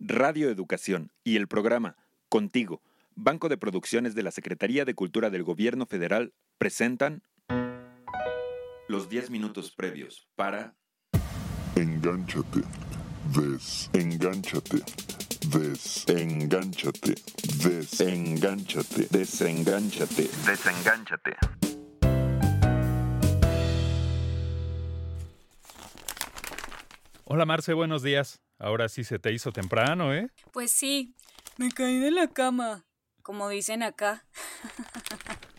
Radio Educación y el programa Contigo, Banco de Producciones de la Secretaría de Cultura del Gobierno Federal, presentan los 10 minutos previos para Engánchate, desengánchate, desengánchate, desengánchate, Desengánchate, desengánchate. Hola Marce, buenos días. Ahora sí se te hizo temprano, ¿eh? Pues sí, me caí de la cama, como dicen acá.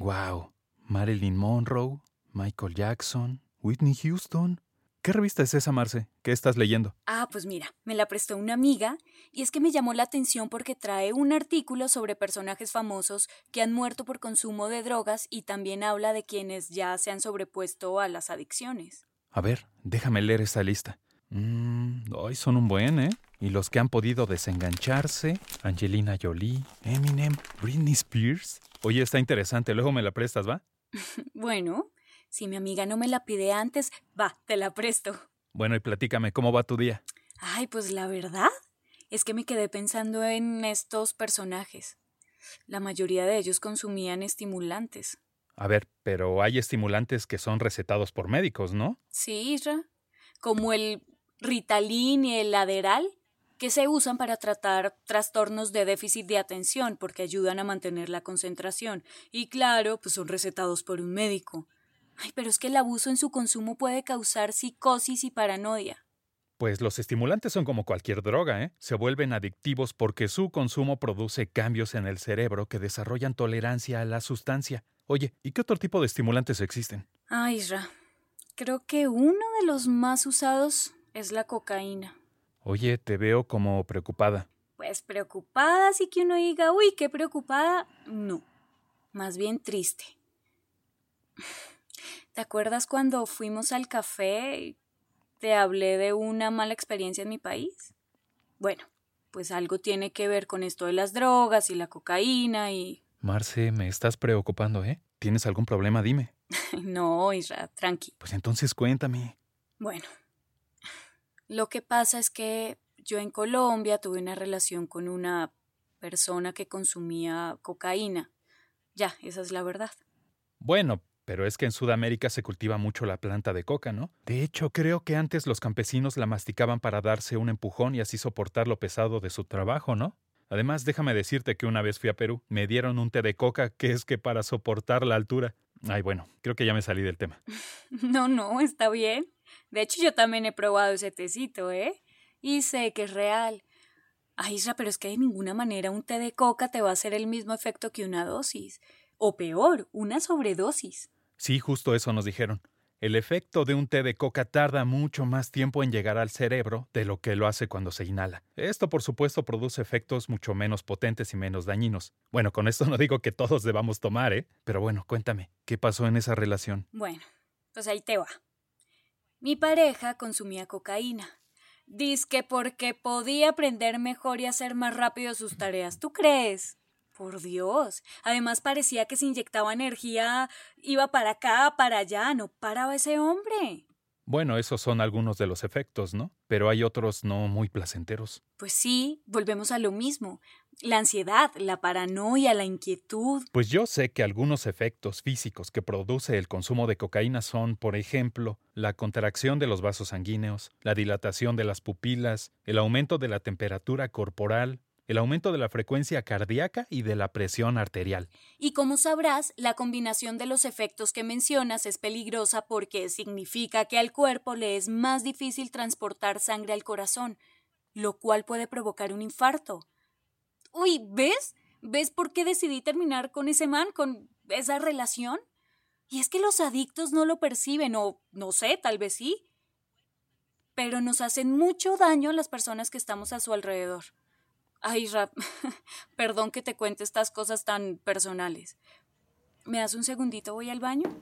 Wow. Marilyn Monroe, Michael Jackson, Whitney Houston. ¿Qué revista es esa, Marce? ¿Qué estás leyendo? Ah, pues mira, me la prestó una amiga y es que me llamó la atención porque trae un artículo sobre personajes famosos que han muerto por consumo de drogas y también habla de quienes ya se han sobrepuesto a las adicciones. A ver, déjame leer esta lista. Mmm, hoy son un buen, ¿eh? Y los que han podido desengancharse, Angelina Jolie, Eminem, Britney Spears. Oye, está interesante, luego me la prestas, ¿va? Bueno, si mi amiga no me la pide antes, va, te la presto. Bueno, y platícame, ¿cómo va tu día? Ay, pues la verdad es que me quedé pensando en estos personajes. La mayoría de ellos consumían estimulantes. A ver, pero hay estimulantes que son recetados por médicos, ¿no? Sí, Isra. Como el Ritalin y el Laderal, que se usan para tratar trastornos de déficit de atención porque ayudan a mantener la concentración. Y claro, pues son recetados por un médico. Ay, pero es que el abuso en su consumo puede causar psicosis y paranoia. Pues los estimulantes son como cualquier droga, ¿eh? Se vuelven adictivos porque su consumo produce cambios en el cerebro que desarrollan tolerancia a la sustancia. Oye, ¿y qué otro tipo de estimulantes existen? Ay, Isra. Creo que uno de los más usados es la cocaína. Oye, te veo como preocupada. Pues preocupada, sí que uno diga, uy, qué preocupada. No, más bien triste. ¿Te acuerdas cuando fuimos al café y te hablé de una mala experiencia en mi país? Bueno, pues algo tiene que ver con esto de las drogas y la cocaína y... Marce, me estás preocupando, ¿eh? ¿Tienes algún problema? Dime. no, Isra, tranqui. Pues entonces cuéntame. Bueno, lo que pasa es que yo en Colombia tuve una relación con una persona que consumía cocaína. Ya, esa es la verdad. Bueno, pero es que en Sudamérica se cultiva mucho la planta de coca, ¿no? De hecho, creo que antes los campesinos la masticaban para darse un empujón y así soportar lo pesado de su trabajo, ¿no? Además, déjame decirte que una vez fui a Perú, me dieron un té de coca que es que para soportar la altura. Ay, bueno, creo que ya me salí del tema. No, no, está bien. De hecho, yo también he probado ese tecito, ¿eh? Y sé que es real. Ay, Isra, pero es que de ninguna manera un té de coca te va a hacer el mismo efecto que una dosis. O peor, una sobredosis. Sí, justo eso nos dijeron. El efecto de un té de coca tarda mucho más tiempo en llegar al cerebro de lo que lo hace cuando se inhala. Esto, por supuesto, produce efectos mucho menos potentes y menos dañinos. Bueno, con esto no digo que todos debamos tomar, ¿eh? Pero bueno, cuéntame, ¿qué pasó en esa relación? Bueno, pues ahí te va. Mi pareja consumía cocaína. Diz que porque podía aprender mejor y hacer más rápido sus tareas. ¿Tú crees? Por Dios. Además parecía que se inyectaba energía, iba para acá, para allá, no paraba ese hombre. Bueno, esos son algunos de los efectos, ¿no? Pero hay otros no muy placenteros. Pues sí, volvemos a lo mismo. La ansiedad, la paranoia, la inquietud. Pues yo sé que algunos efectos físicos que produce el consumo de cocaína son, por ejemplo, la contracción de los vasos sanguíneos, la dilatación de las pupilas, el aumento de la temperatura corporal, el aumento de la frecuencia cardíaca y de la presión arterial. Y como sabrás, la combinación de los efectos que mencionas es peligrosa porque significa que al cuerpo le es más difícil transportar sangre al corazón, lo cual puede provocar un infarto. Uy, ¿ves? ¿Ves por qué decidí terminar con ese man, con esa relación? Y es que los adictos no lo perciben, o no sé, tal vez sí. Pero nos hacen mucho daño a las personas que estamos a su alrededor. Ay, Rap, perdón que te cuente estas cosas tan personales. ¿Me das un segundito? Voy al baño.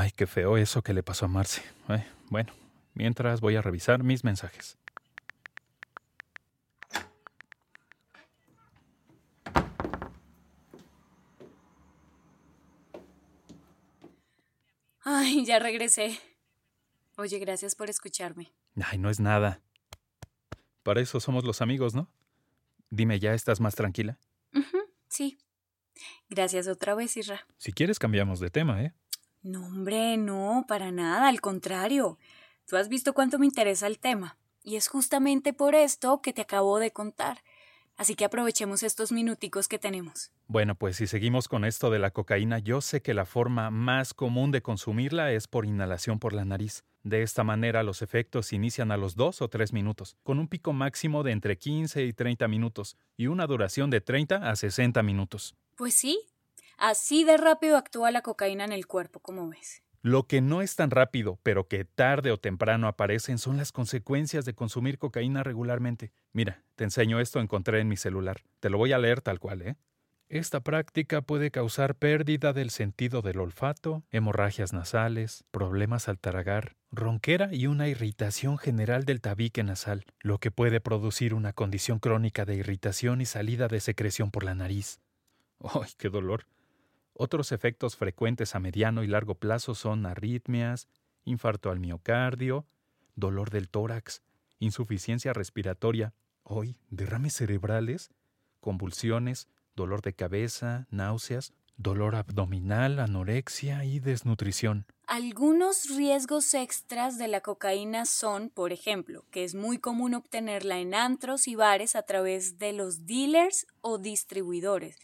Ay, qué feo eso que le pasó a Marce. Ay, bueno, mientras voy a revisar mis mensajes. Ay, ya regresé. Oye, gracias por escucharme. Ay, no es nada. Para eso somos los amigos, ¿no? Dime, ¿ya estás más tranquila? Sí. Gracias otra vez, Isra. Si quieres cambiamos de tema, ¿eh? No, hombre, no, para nada, al contrario. Tú has visto cuánto me interesa el tema. Y es justamente por esto que te acabo de contar. Así que aprovechemos estos minuticos que tenemos. Bueno, pues si seguimos con esto de la cocaína, yo sé que la forma más común de consumirla es por inhalación por la nariz. De esta manera los efectos inician a los 2 o 3 minutos, con un pico máximo de entre 15 y 30 minutos y una duración de 30 a 60 minutos. Pues sí, así de rápido actúa la cocaína en el cuerpo, como ves. Lo que no es tan rápido, pero que tarde o temprano aparecen, son las consecuencias de consumir cocaína regularmente. Mira, te enseño esto, encontré en mi celular. Te lo voy a leer tal cual, ¿eh? Esta práctica puede causar pérdida del sentido del olfato, hemorragias nasales, problemas al tragar, ronquera y una irritación general del tabique nasal, lo que puede producir una condición crónica de irritación y salida de secreción por la nariz. ¡Ay, qué dolor! Otros efectos frecuentes a mediano y largo plazo son arritmias, infarto al miocardio, dolor del tórax, insuficiencia respiratoria, hoy derrames cerebrales, convulsiones, dolor de cabeza, náuseas, dolor abdominal, anorexia y desnutrición. Algunos riesgos extras de la cocaína son, por ejemplo, que es muy común obtenerla en antros y bares a través de los dealers o distribuidores.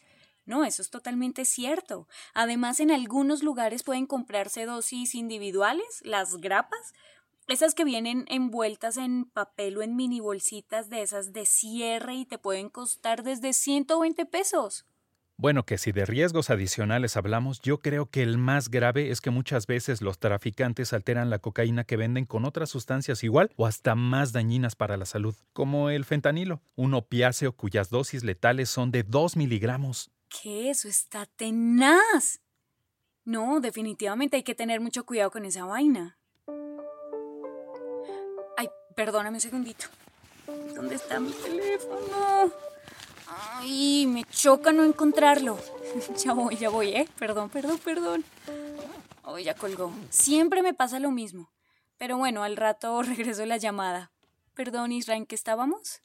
No, eso es totalmente cierto. Además, en algunos lugares pueden comprarse dosis individuales, las grapas, esas que vienen envueltas en papel o en mini bolsitas de esas de cierre y te pueden costar desde 120 pesos. Bueno, que si de riesgos adicionales hablamos, yo creo que el más grave es que muchas veces los traficantes alteran la cocaína que venden con otras sustancias igual o hasta más dañinas para la salud, como el fentanilo, un opiáceo cuyas dosis letales son de 2 miligramos. ¿Qué? Eso está tenaz. No, definitivamente hay que tener mucho cuidado con esa vaina. Ay, perdóname un segundito. ¿Dónde está mi teléfono? Ay, me choca no encontrarlo. ya voy, ya voy, ¿eh? Perdón, perdón, perdón. Oh, ya colgó. Siempre me pasa lo mismo. Pero bueno, al rato regreso la llamada. Perdón, Israel, ¿en qué estábamos?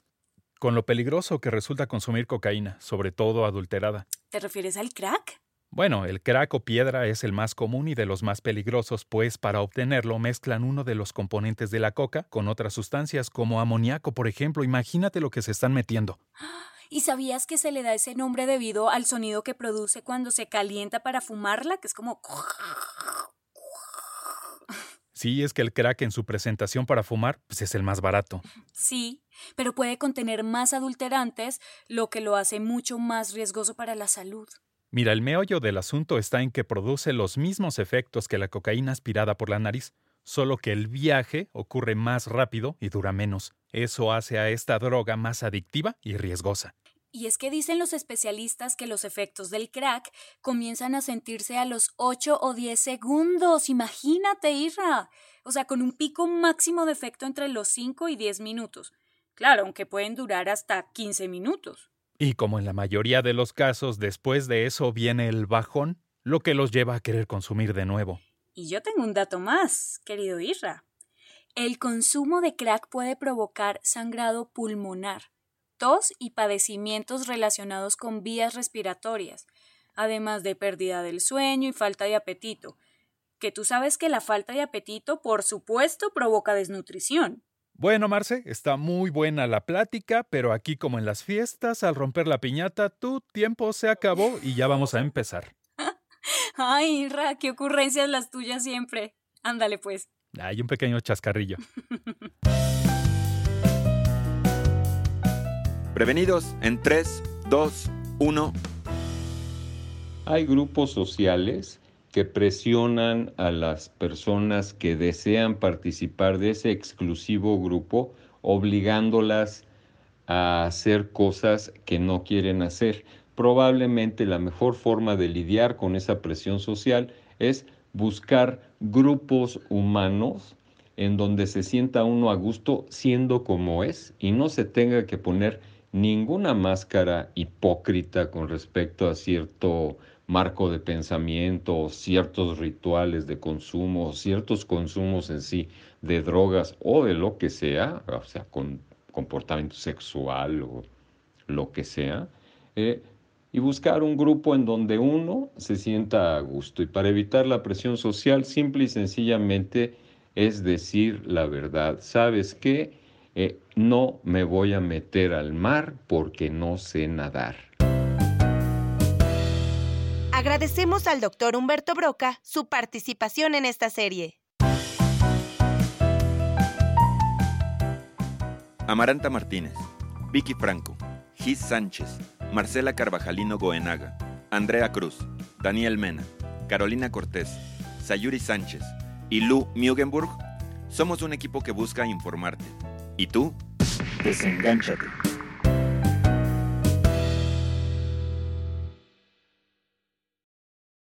Con lo peligroso que resulta consumir cocaína, sobre todo adulterada. ¿Te refieres al crack? Bueno, el crack o piedra es el más común y de los más peligrosos, pues para obtenerlo mezclan uno de los componentes de la coca con otras sustancias como amoníaco, por ejemplo. Imagínate lo que se están metiendo. ¿Y sabías que se le da ese nombre debido al sonido que produce cuando se calienta para fumarla? Que es como... Sí, es que el crack en su presentación para fumar pues es el más barato. Sí, pero puede contener más adulterantes, lo que lo hace mucho más riesgoso para la salud. Mira, el meollo del asunto está en que produce los mismos efectos que la cocaína aspirada por la nariz, solo que el viaje ocurre más rápido y dura menos. Eso hace a esta droga más adictiva y riesgosa. Y es que dicen los especialistas que los efectos del crack comienzan a sentirse a los 8 o 10 segundos. Imagínate, Irra. O sea, con un pico máximo de efecto entre los 5 y 10 minutos. Claro, aunque pueden durar hasta 15 minutos. Y como en la mayoría de los casos, después de eso viene el bajón, lo que los lleva a querer consumir de nuevo. Y yo tengo un dato más, querido Irra. El consumo de crack puede provocar sangrado pulmonar, tos y padecimientos relacionados con vías respiratorias, además de pérdida del sueño y falta de apetito. Que tú sabes que la falta de apetito, por supuesto, provoca desnutrición. Bueno, Marce, está muy buena la plática, pero aquí como en las fiestas, al romper la piñata, tu tiempo se acabó y ya vamos a empezar. Ay, Ra, qué ocurrencias las tuyas siempre. Ándale pues. Hay un pequeño chascarrillo. Prevenidos en 3, 2, 1. Hay grupos sociales que presionan a las personas que desean participar de ese exclusivo grupo, obligándolas a hacer cosas que no quieren hacer. Probablemente la mejor forma de lidiar con esa presión social es buscar grupos humanos en donde se sienta uno a gusto siendo como es y no se tenga que poner ninguna máscara hipócrita con respecto a cierto marco de pensamiento, ciertos rituales de consumo, ciertos consumos en sí de drogas o de lo que sea, o sea, con comportamiento sexual o lo que sea, eh, y buscar un grupo en donde uno se sienta a gusto. Y para evitar la presión social, simple y sencillamente es decir la verdad. ¿Sabes qué? Eh, no me voy a meter al mar porque no sé nadar. Agradecemos al doctor Humberto Broca su participación en esta serie. Amaranta Martínez, Vicky Franco, Gis Sánchez, Marcela Carvajalino Goenaga, Andrea Cruz, Daniel Mena, Carolina Cortés, Sayuri Sánchez y Lu Mugenburg somos un equipo que busca informarte. ¿Y tú? Desengánchate.